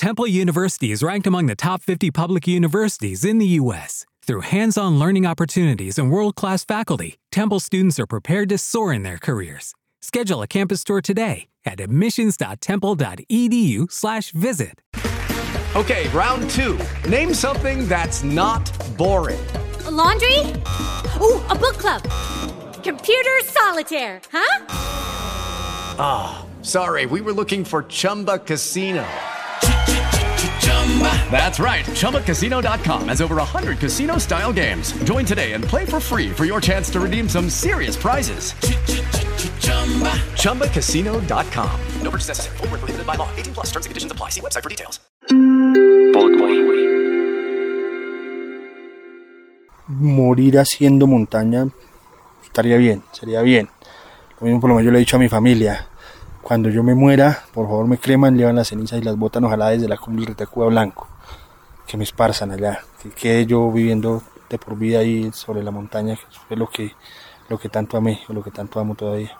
Temple University is ranked among the top 50 public universities in the U.S. Through hands on learning opportunities and world class faculty, Temple students are prepared to soar in their careers. Schedule a campus tour today at admissions.temple.edu/slash visit. Okay, round two. Name something that's not boring. A laundry? Ooh, a book club. Computer solitaire, huh? Ah, oh, sorry, we were looking for Chumba Casino. That's right. ChumbaCasino.com has over 100 casino style games. Join today and play for free for your chance to redeem some serious prizes. ChumbaCasino.com. No purchase necessary. Full prohibited by law. 18 plus terms and conditions apply. See website for details. Morir haciendo montaña estaría bien, sería bien. Lo mismo por lo menos yo le he dicho a mi familia. Cuando yo me muera, por favor me creman, llevan las cenizas y las botan ojalá desde la cumbre del Retacuba Blanco. Que me esparzan allá, que quede yo viviendo de por vida ahí sobre la montaña, que es lo que, lo que tanto amé, o lo que tanto amo todavía.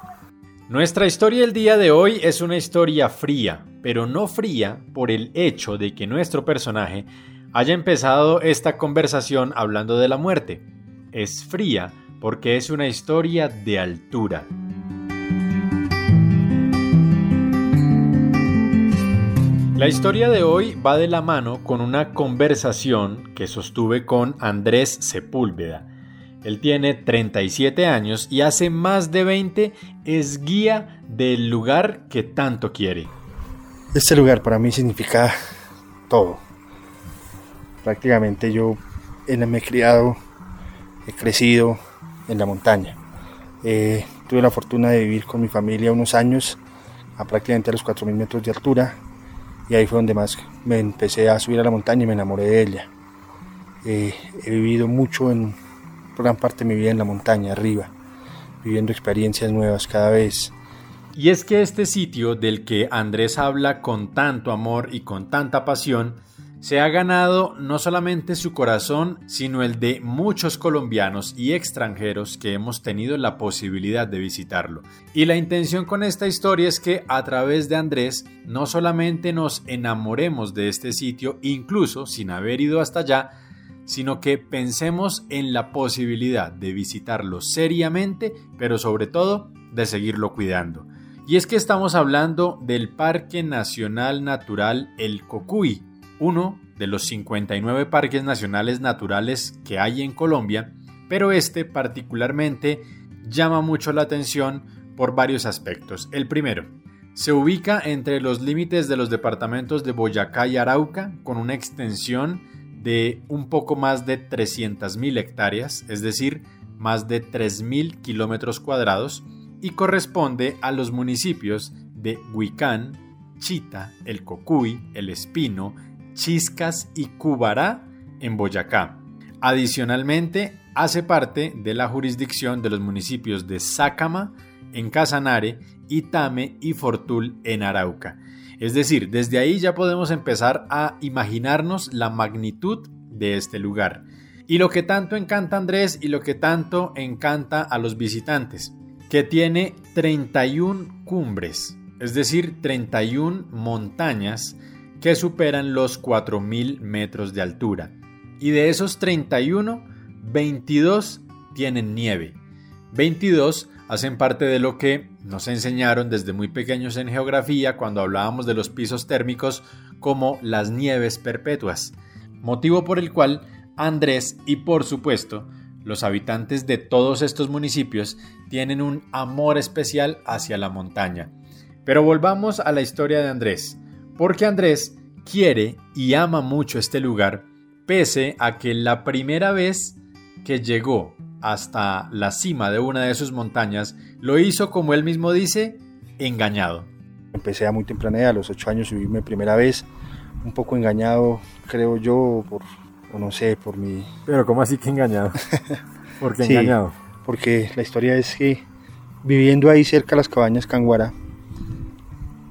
Nuestra historia del día de hoy es una historia fría, pero no fría por el hecho de que nuestro personaje haya empezado esta conversación hablando de la muerte. Es fría porque es una historia de altura. La historia de hoy va de la mano con una conversación que sostuve con Andrés Sepúlveda. Él tiene 37 años y hace más de 20 es guía del lugar que tanto quiere. Este lugar para mí significa todo. Prácticamente yo me he criado, he crecido en la montaña. Eh, tuve la fortuna de vivir con mi familia unos años a prácticamente a los 4.000 metros de altura y ahí fue donde más me empecé a subir a la montaña y me enamoré de ella. Eh, he vivido mucho en gran parte de mi vida en la montaña, arriba, viviendo experiencias nuevas cada vez. Y es que este sitio del que Andrés habla con tanto amor y con tanta pasión, se ha ganado no solamente su corazón, sino el de muchos colombianos y extranjeros que hemos tenido la posibilidad de visitarlo. Y la intención con esta historia es que a través de Andrés no solamente nos enamoremos de este sitio, incluso sin haber ido hasta allá, sino que pensemos en la posibilidad de visitarlo seriamente, pero sobre todo de seguirlo cuidando. Y es que estamos hablando del Parque Nacional Natural El Cocuy, uno de los 59 parques nacionales naturales que hay en Colombia, pero este particularmente llama mucho la atención por varios aspectos. El primero, se ubica entre los límites de los departamentos de Boyacá y Arauca, con una extensión de un poco más de 300.000 hectáreas, es decir, más de 3.000 kilómetros cuadrados, y corresponde a los municipios de Huicán, Chita, El Cocuy, El Espino, Chiscas y Cubará en Boyacá. Adicionalmente, hace parte de la jurisdicción de los municipios de Sácama, en Casanare, Itame y Fortul en Arauca. Es decir, desde ahí ya podemos empezar a imaginarnos la magnitud de este lugar. Y lo que tanto encanta Andrés y lo que tanto encanta a los visitantes, que tiene 31 cumbres, es decir, 31 montañas que superan los 4.000 metros de altura. Y de esos 31, 22 tienen nieve. 22 hacen parte de lo que nos enseñaron desde muy pequeños en geografía cuando hablábamos de los pisos térmicos como las nieves perpetuas, motivo por el cual Andrés y por supuesto los habitantes de todos estos municipios tienen un amor especial hacia la montaña. Pero volvamos a la historia de Andrés porque Andrés quiere y ama mucho este lugar, pese a que la primera vez que llegó hasta la cima de una de sus montañas lo hizo, como él mismo dice, engañado. Empecé a muy temprana edad, a los ocho años subirme primera vez, un poco engañado, creo yo, por, o no sé, por mi... Pero ¿cómo así que engañado? ¿Por qué engañado? Porque la historia es que viviendo ahí cerca de las cabañas Canguara,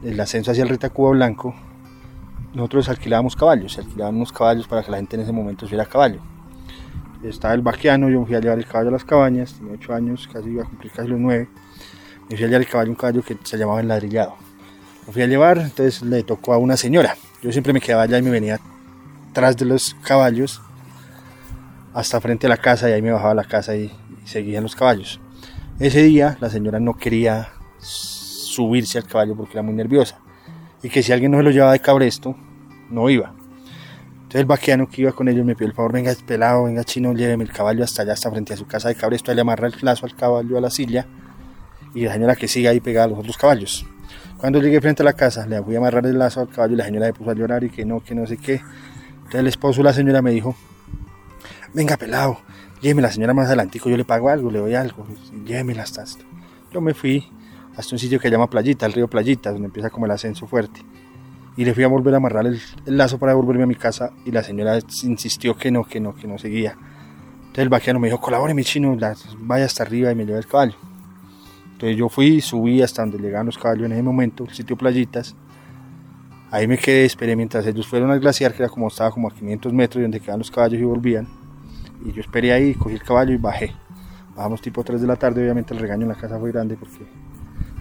el ascenso hacia el Retacuba Blanco, nosotros alquilábamos caballos, alquilábamos caballos para que la gente en ese momento subiera a caballo. Estaba el vaqueano, yo me fui a llevar el caballo a las cabañas, tenía 8 años, casi iba a cumplir casi los 9. Me fui a llevar el caballo, un caballo que se llamaba el ladrillado. Me fui a llevar, entonces le tocó a una señora. Yo siempre me quedaba allá y me venía tras de los caballos hasta frente a la casa y ahí me bajaba a la casa y, y seguían los caballos. Ese día la señora no quería subirse al caballo porque era muy nerviosa y que si alguien no se lo llevaba de cabresto, no iba. Entonces el vaqueano que iba con ellos me pidió el favor, venga pelado, venga chino, lléveme el caballo hasta allá, hasta frente a su casa de cabresto, ahí le amarra el lazo al caballo a la silla y la señora que siga ahí pegada a los otros caballos. Cuando llegué frente a la casa, le fui a amarrar el lazo al caballo y la señora se puso a llorar y que no, que no sé qué. Entonces el esposo la señora me dijo, venga pelado, lléveme la señora más adelantico, yo le pago algo, le doy algo, llévemela hasta. Yo me fui hasta un sitio que se llama Playita, el río Playita, donde empieza como el ascenso fuerte. Y le fui a volver a amarrar el, el lazo para devolverme a mi casa y la señora insistió que no, que no, que no seguía. Entonces el vaqueano me dijo, colabore mi chino, vaya hasta arriba y me lleve el caballo. Entonces yo fui, subí hasta donde llegaban los caballos en ese momento, el sitio Playitas. Ahí me quedé, esperé mientras ellos fueron al glaciar, que era como estaba como a 500 metros de donde quedaban los caballos y volvían. Y yo esperé ahí, cogí el caballo y bajé. Bajamos tipo 3 de la tarde, obviamente el regaño en la casa fue grande porque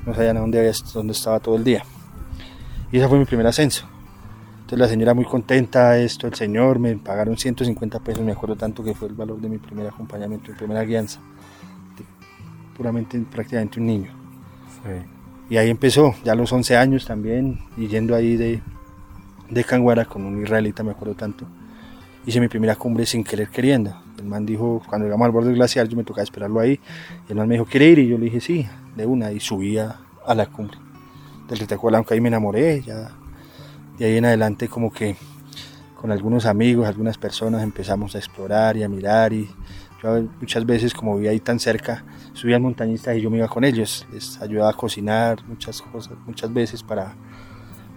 no sabían a dónde, había, dónde estaba todo el día. Y ese fue mi primer ascenso. Entonces la señora muy contenta, esto, el señor, me pagaron 150 pesos, me acuerdo tanto que fue el valor de mi primer acompañamiento, mi primera guianza. Puramente, prácticamente un niño. Y ahí empezó, ya a los 11 años también, y yendo ahí de, de Canguara con un israelita, me acuerdo tanto. Hice mi primera cumbre sin querer queriendo. El man dijo, cuando llegamos al borde del glaciar, yo me tocaba esperarlo ahí. Y el man me dijo, ¿quiere ir? Y yo le dije, sí, de una. Y subía a la cumbre del Ritaco Blanco. Ahí me enamoré, ya. De ahí en adelante, como que con algunos amigos, algunas personas empezamos a explorar y a mirar. Y yo muchas veces, como vivía ahí tan cerca, subían montañistas y yo me iba con ellos. Les ayudaba a cocinar muchas cosas, muchas veces para,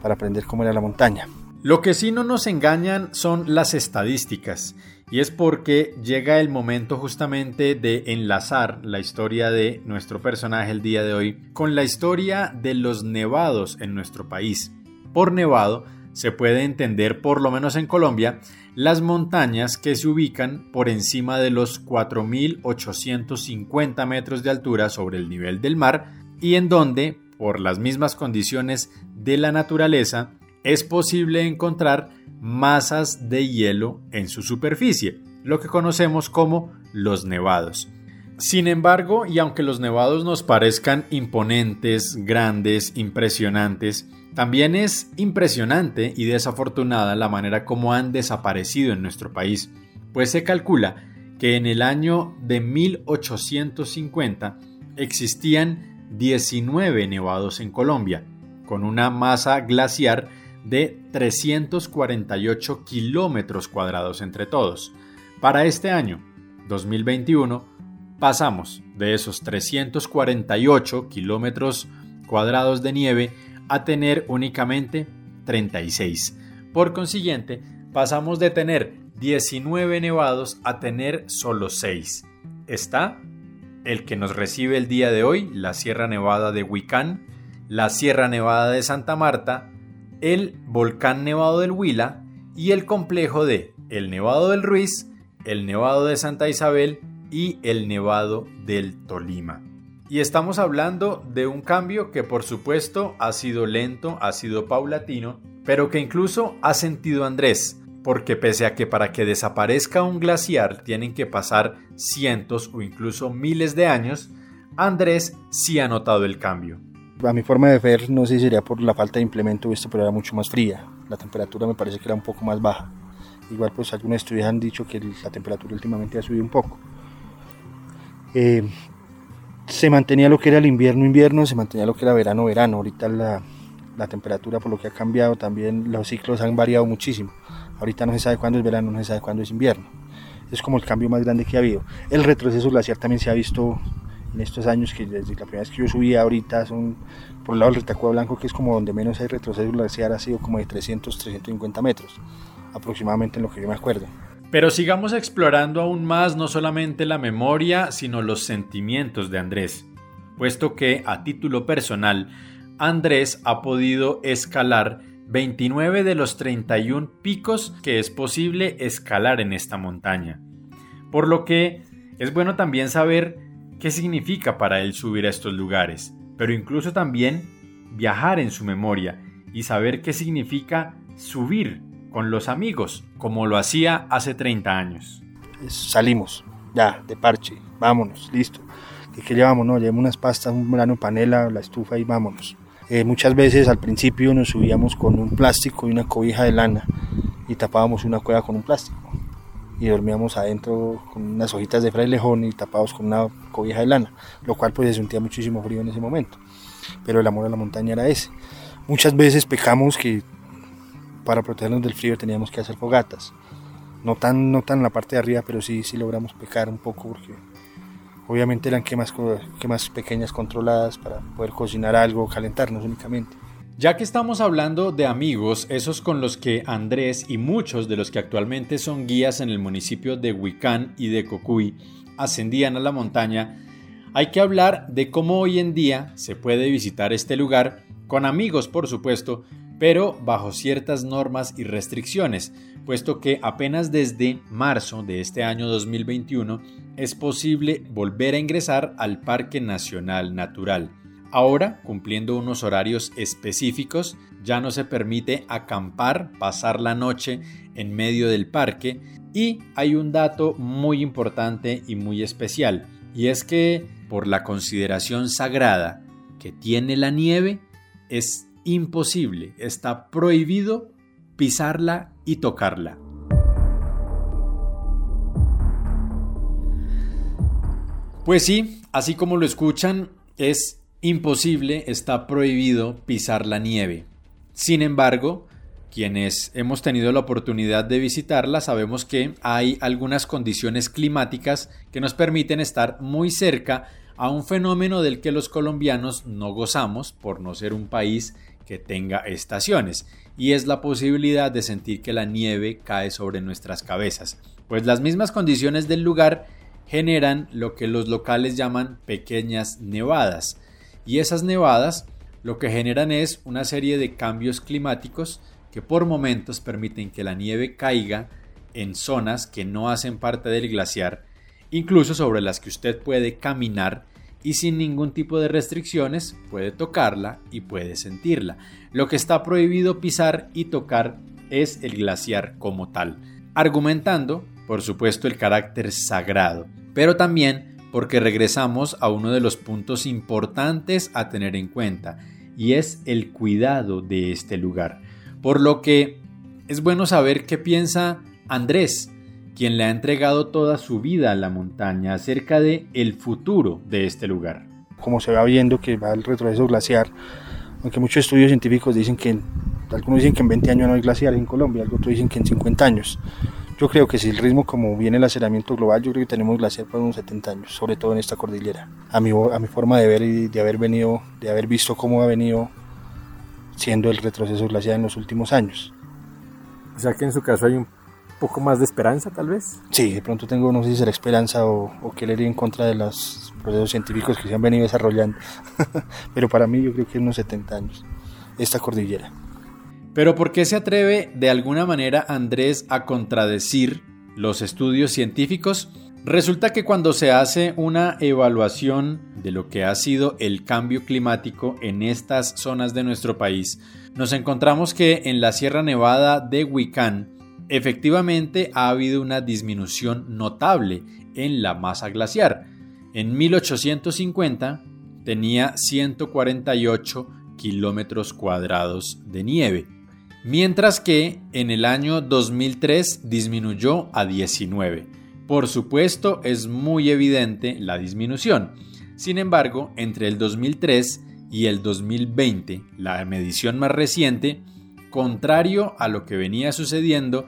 para aprender cómo era la montaña. Lo que sí no nos engañan son las estadísticas, y es porque llega el momento justamente de enlazar la historia de nuestro personaje el día de hoy con la historia de los nevados en nuestro país. Por nevado se puede entender, por lo menos en Colombia, las montañas que se ubican por encima de los 4.850 metros de altura sobre el nivel del mar y en donde, por las mismas condiciones de la naturaleza, es posible encontrar masas de hielo en su superficie, lo que conocemos como los nevados. Sin embargo, y aunque los nevados nos parezcan imponentes, grandes, impresionantes, también es impresionante y desafortunada la manera como han desaparecido en nuestro país, pues se calcula que en el año de 1850 existían 19 nevados en Colombia, con una masa glaciar de 348 kilómetros cuadrados entre todos. Para este año, 2021, pasamos de esos 348 kilómetros cuadrados de nieve a tener únicamente 36. Por consiguiente, pasamos de tener 19 nevados a tener solo 6. Está el que nos recibe el día de hoy, la Sierra Nevada de Huicán, la Sierra Nevada de Santa Marta, el Volcán Nevado del Huila y el complejo de el Nevado del Ruiz, el Nevado de Santa Isabel y el Nevado del Tolima. Y estamos hablando de un cambio que por supuesto ha sido lento, ha sido paulatino, pero que incluso ha sentido Andrés, porque pese a que para que desaparezca un glaciar tienen que pasar cientos o incluso miles de años, Andrés sí ha notado el cambio. A mi forma de ver, no sé si sería por la falta de implemento esto, pero era mucho más fría. La temperatura me parece que era un poco más baja. Igual pues algunos estudios han dicho que la temperatura últimamente ha subido un poco. Eh, se mantenía lo que era el invierno, invierno, se mantenía lo que era verano, verano. Ahorita la, la temperatura por lo que ha cambiado también, los ciclos han variado muchísimo. Ahorita no se sabe cuándo es verano, no se sabe cuándo es invierno. Es como el cambio más grande que ha habido. El retroceso glaciar también se ha visto en estos años que desde la primera vez que yo subí ahorita son por el lado del Retacuá Blanco que es como donde menos hay retroceso glaciar ha sido como de 300 350 metros aproximadamente en lo que yo me acuerdo. Pero sigamos explorando aún más no solamente la memoria sino los sentimientos de Andrés puesto que a título personal Andrés ha podido escalar 29 de los 31 picos que es posible escalar en esta montaña. Por lo que es bueno también saber qué significa para él subir a estos lugares, pero incluso también viajar en su memoria y saber qué significa subir con los amigos, como lo hacía hace 30 años. Salimos, ya, de parche, vámonos, listo. ¿Qué, qué llevamos? No, llevamos unas pastas, un grano panela, la estufa y vámonos. Eh, muchas veces al principio nos subíamos con un plástico y una cobija de lana y tapábamos una cueva con un plástico y dormíamos adentro con unas hojitas de frailejón y tapados con una cobija de lana, lo cual pues se sentía muchísimo frío en ese momento. Pero el amor a la montaña era ese. Muchas veces pecamos que para protegernos del frío teníamos que hacer fogatas. No tan, no tan en la parte de arriba, pero sí, sí logramos pecar un poco porque obviamente eran quemas, quemas pequeñas controladas para poder cocinar algo, calentarnos únicamente. Ya que estamos hablando de amigos, esos con los que Andrés y muchos de los que actualmente son guías en el municipio de Huicán y de Cocuy ascendían a la montaña, hay que hablar de cómo hoy en día se puede visitar este lugar con amigos, por supuesto, pero bajo ciertas normas y restricciones, puesto que apenas desde marzo de este año 2021 es posible volver a ingresar al Parque Nacional Natural. Ahora, cumpliendo unos horarios específicos, ya no se permite acampar, pasar la noche en medio del parque y hay un dato muy importante y muy especial, y es que por la consideración sagrada que tiene la nieve, es imposible, está prohibido pisarla y tocarla. Pues sí, así como lo escuchan, es imposible, está prohibido pisar la nieve. Sin embargo, quienes hemos tenido la oportunidad de visitarla sabemos que hay algunas condiciones climáticas que nos permiten estar muy cerca a un fenómeno del que los colombianos no gozamos por no ser un país que tenga estaciones, y es la posibilidad de sentir que la nieve cae sobre nuestras cabezas, pues las mismas condiciones del lugar generan lo que los locales llaman pequeñas nevadas, y esas nevadas lo que generan es una serie de cambios climáticos que por momentos permiten que la nieve caiga en zonas que no hacen parte del glaciar, incluso sobre las que usted puede caminar y sin ningún tipo de restricciones puede tocarla y puede sentirla. Lo que está prohibido pisar y tocar es el glaciar como tal, argumentando, por supuesto, el carácter sagrado, pero también porque regresamos a uno de los puntos importantes a tener en cuenta, y es el cuidado de este lugar. Por lo que es bueno saber qué piensa Andrés, quien le ha entregado toda su vida a la montaña acerca de el futuro de este lugar. Como se va viendo que va el retroceso glaciar, aunque muchos estudios científicos dicen que, algunos dicen que en 20 años no hay glaciar en Colombia, otros dicen que en 50 años. Yo creo que si el ritmo como viene el aceramiento global, yo creo que tenemos glaciar por unos 70 años, sobre todo en esta cordillera. A mi, a mi forma de ver y de haber venido, de haber visto cómo ha venido siendo el retroceso glaciar en los últimos años. O sea que en su caso hay un poco más de esperanza, tal vez. Sí, de pronto tengo, no sé si será esperanza o, o querer ir en contra de los procesos científicos que se han venido desarrollando. Pero para mí yo creo que unos 70 años, esta cordillera. Pero ¿por qué se atreve de alguna manera Andrés a contradecir los estudios científicos? Resulta que cuando se hace una evaluación de lo que ha sido el cambio climático en estas zonas de nuestro país, nos encontramos que en la Sierra Nevada de Huicán efectivamente ha habido una disminución notable en la masa glaciar. En 1850 tenía 148 kilómetros cuadrados de nieve, mientras que en el año 2003 disminuyó a 19. Por supuesto, es muy evidente la disminución. Sin embargo, entre el 2003 y el 2020, la medición más reciente, contrario a lo que venía sucediendo,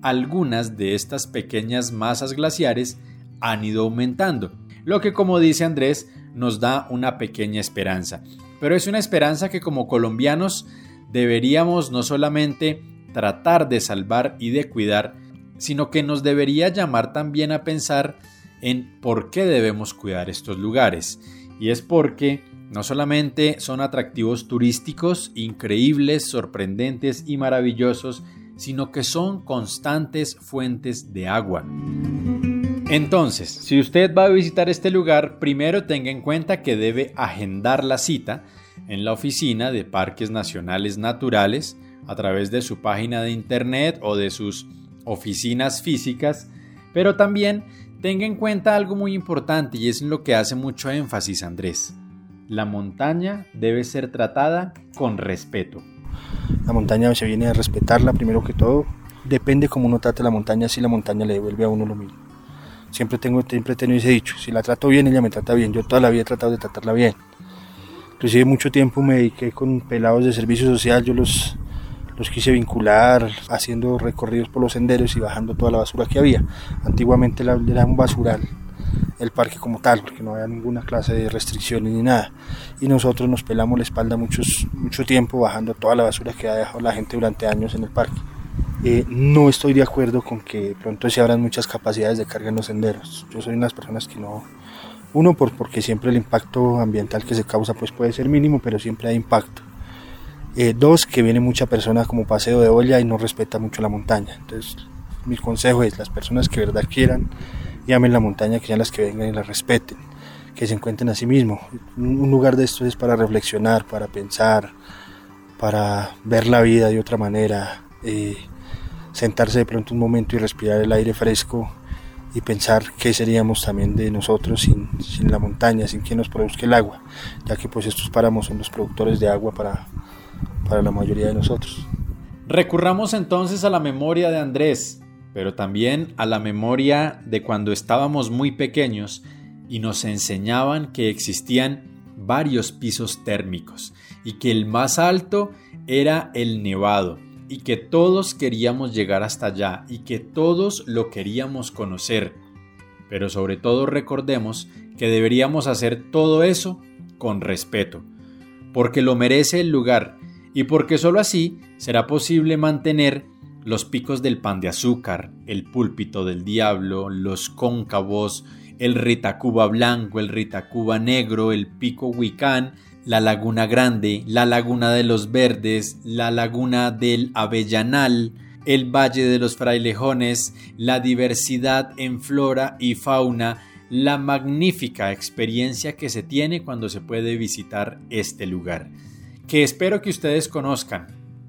algunas de estas pequeñas masas glaciares han ido aumentando, lo que como dice Andrés nos da una pequeña esperanza. Pero es una esperanza que como colombianos deberíamos no solamente tratar de salvar y de cuidar, sino que nos debería llamar también a pensar en por qué debemos cuidar estos lugares. Y es porque no solamente son atractivos turísticos increíbles, sorprendentes y maravillosos, sino que son constantes fuentes de agua. Entonces, si usted va a visitar este lugar, primero tenga en cuenta que debe agendar la cita en la oficina de Parques Nacionales Naturales a través de su página de internet o de sus oficinas físicas, pero también tenga en cuenta algo muy importante y es en lo que hace mucho énfasis Andrés. La montaña debe ser tratada con respeto. La montaña se viene a respetarla primero que todo. Depende cómo uno trate la montaña, si la montaña le devuelve a uno lo mismo. Siempre tengo siempre he tenido ese dicho, si la trato bien, ella me trata bien. Yo toda la vida he tratado de tratarla bien. Inclusive mucho tiempo me dediqué con pelados de servicio social, yo los, los quise vincular haciendo recorridos por los senderos y bajando toda la basura que había. Antiguamente era un basural el parque como tal, porque no había ninguna clase de restricciones ni nada. Y nosotros nos pelamos la espalda muchos, mucho tiempo bajando toda la basura que ha dejado la gente durante años en el parque. Eh, no estoy de acuerdo con que pronto se abran muchas capacidades de carga en los senderos. Yo soy una de las personas que no... Uno, por, porque siempre el impacto ambiental que se causa pues puede ser mínimo, pero siempre hay impacto. Eh, dos, que viene mucha persona como paseo de olla y no respeta mucho la montaña. Entonces, mi consejo es, las personas que verdad quieran, llamen la montaña, que sean las que vengan y la respeten, que se encuentren a sí mismos. Un lugar de esto es para reflexionar, para pensar, para ver la vida de otra manera, eh, sentarse de pronto un momento y respirar el aire fresco y pensar qué seríamos también de nosotros sin, sin la montaña, sin que nos produzca el agua, ya que pues estos páramos son los productores de agua para, para la mayoría de nosotros. Recurramos entonces a la memoria de Andrés, pero también a la memoria de cuando estábamos muy pequeños y nos enseñaban que existían varios pisos térmicos y que el más alto era el nevado y que todos queríamos llegar hasta allá y que todos lo queríamos conocer. Pero sobre todo recordemos que deberíamos hacer todo eso con respeto, porque lo merece el lugar y porque sólo así será posible mantener los picos del pan de azúcar, el púlpito del diablo, los cóncavos, el Ritacuba blanco, el Ritacuba negro, el pico Huicán, la laguna grande, la laguna de los verdes, la laguna del Avellanal, el Valle de los Frailejones, la diversidad en flora y fauna, la magnífica experiencia que se tiene cuando se puede visitar este lugar que espero que ustedes conozcan,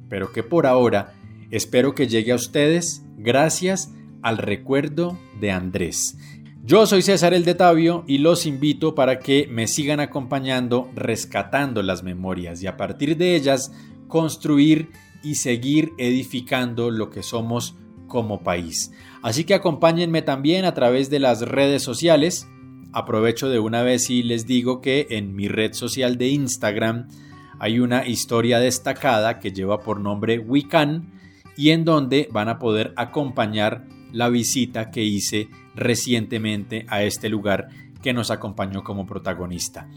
pero que por ahora espero que llegue a ustedes gracias al recuerdo de Andrés. Yo soy César el de Tabio y los invito para que me sigan acompañando rescatando las memorias y a partir de ellas construir y seguir edificando lo que somos como país. Así que acompáñenme también a través de las redes sociales. Aprovecho de una vez y les digo que en mi red social de Instagram hay una historia destacada que lleva por nombre Wiccan y en donde van a poder acompañar la visita que hice recientemente a este lugar que nos acompañó como protagonista.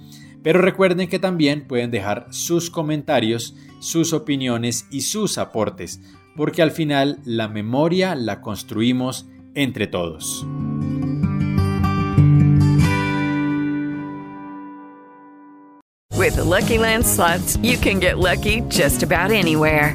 Pero recuerden que también pueden dejar sus comentarios, sus opiniones y sus aportes, porque al final la memoria la construimos entre todos. With Lucky Land you can get lucky just about anywhere.